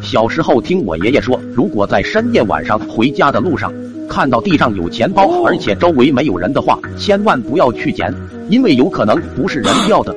小时候听我爷爷说，如果在深夜晚上回家的路上看到地上有钱包，而且周围没有人的话，千万不要去捡，因为有可能不是人掉的。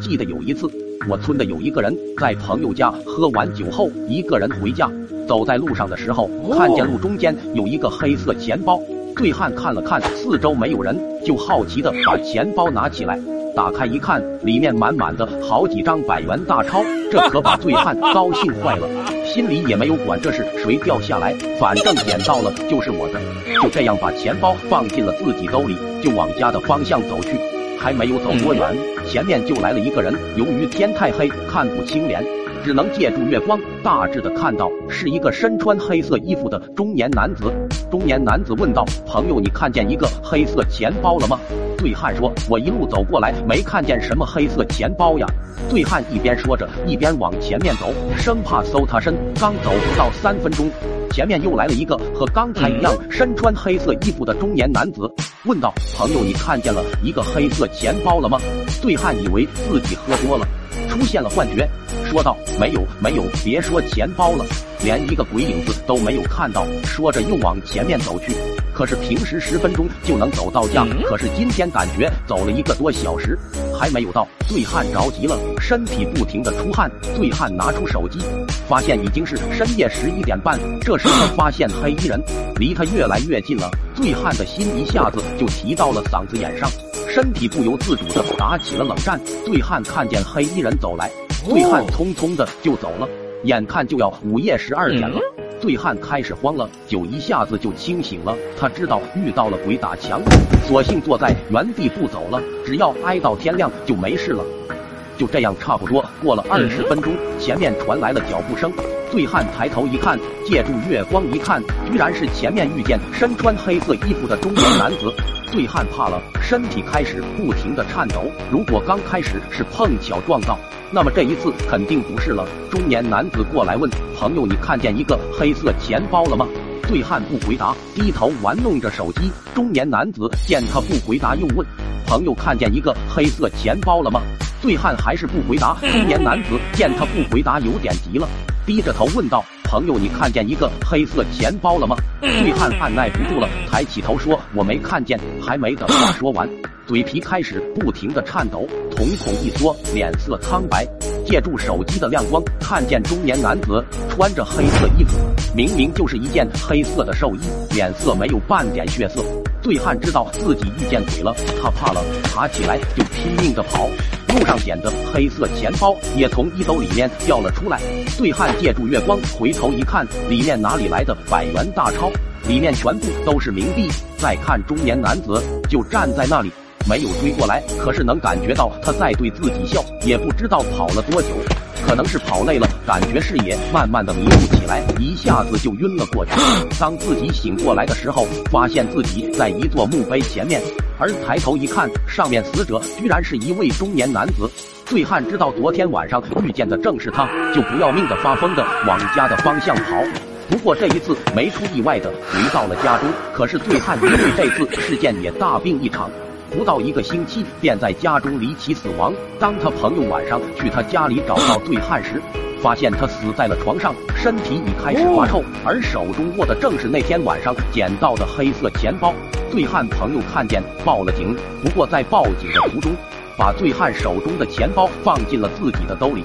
记得有一次，我村的有一个人在朋友家喝完酒后，一个人回家，走在路上的时候，看见路中间有一个黑色钱包。醉汉看了看四周没有人，就好奇的把钱包拿起来，打开一看，里面满满的好几张百元大钞，这可把醉汉高兴坏了，心里也没有管这是谁掉下来，反正捡到了就是我的，就这样把钱包放进了自己兜里，就往家的方向走去。还没有走多远，前面就来了一个人。由于天太黑，看不清脸，只能借助月光大致的看到是一个身穿黑色衣服的中年男子。中年男子问道：“朋友，你看见一个黑色钱包了吗？”醉汉说：“我一路走过来，没看见什么黑色钱包呀。”醉汉一边说着，一边往前面走，生怕搜他身。刚走不到三分钟。前面又来了一个和刚才一样身穿黑色衣服的中年男子，问道：“朋友，你看见了一个黑色钱包了吗？”醉汉以为自己喝多了，出现了幻觉，说道：“没有，没有，别说钱包了，连一个鬼影子都没有看到。”说着又往前面走去。可是平时十分钟就能走到家，可是今天感觉走了一个多小时还没有到。醉汉着急了，身体不停的出汗。醉汉拿出手机，发现已经是深夜十一点半。这时他发现黑衣人离他越来越近了，醉汉的心一下子就提到了嗓子眼上，身体不由自主的打起了冷战。醉汉看见黑衣人走来，醉汉匆匆的就走了。眼看就要午夜十二点了。醉汉开始慌了，酒一下子就清醒了。他知道遇到了鬼打墙，索性坐在原地不走了。只要挨到天亮就没事了。就这样，差不多过了二十分钟，前面传来了脚步声。醉汉抬头一看，借助月光一看，居然是前面遇见身穿黑色衣服的中年男子。醉汉怕了，身体开始不停的颤抖。如果刚开始是碰巧撞到，那么这一次肯定不是了。中年男子过来问朋友：“你看见一个黑色钱包了吗？”醉汉不回答，低头玩弄着手机。中年男子见他不回答，又问：“朋友看见一个黑色钱包了吗？”醉汉还是不回答。中年男子见他不回答，有点急了，低着头问道：“朋友，你看见一个黑色钱包了吗？”醉汉按耐不住了，抬起头说：“我没看见。”还没等话说完，嘴皮开始不停的颤抖，瞳孔一缩，脸色苍白。借助手机的亮光，看见中年男子穿着黑色衣服，明明就是一件黑色的寿衣，脸色没有半点血色。醉汉知道自己遇见鬼了，他怕了，爬起来就拼命的跑。路上捡的黑色钱包也从衣兜里面掉了出来。醉汉借助月光回头一看，里面哪里来的百元大钞？里面全部都是冥币。再看中年男子就站在那里。没有追过来，可是能感觉到他在对自己笑，也不知道跑了多久，可能是跑累了，感觉视野慢慢的迷糊起来，一下子就晕了过去。当自己醒过来的时候，发现自己在一座墓碑前面，而抬头一看，上面死者居然是一位中年男子。醉汉知道昨天晚上遇见的正是他，就不要命的发疯的往家的方向跑。不过这一次没出意外的回到了家中，可是醉汉因为这次事件也大病一场。不到一个星期，便在家中离奇死亡。当他朋友晚上去他家里找到醉汉时，发现他死在了床上，身体已开始发臭，而手中握的正是那天晚上捡到的黑色钱包。醉汉朋友看见，报了警。不过在报警的途中，把醉汉手中的钱包放进了自己的兜里。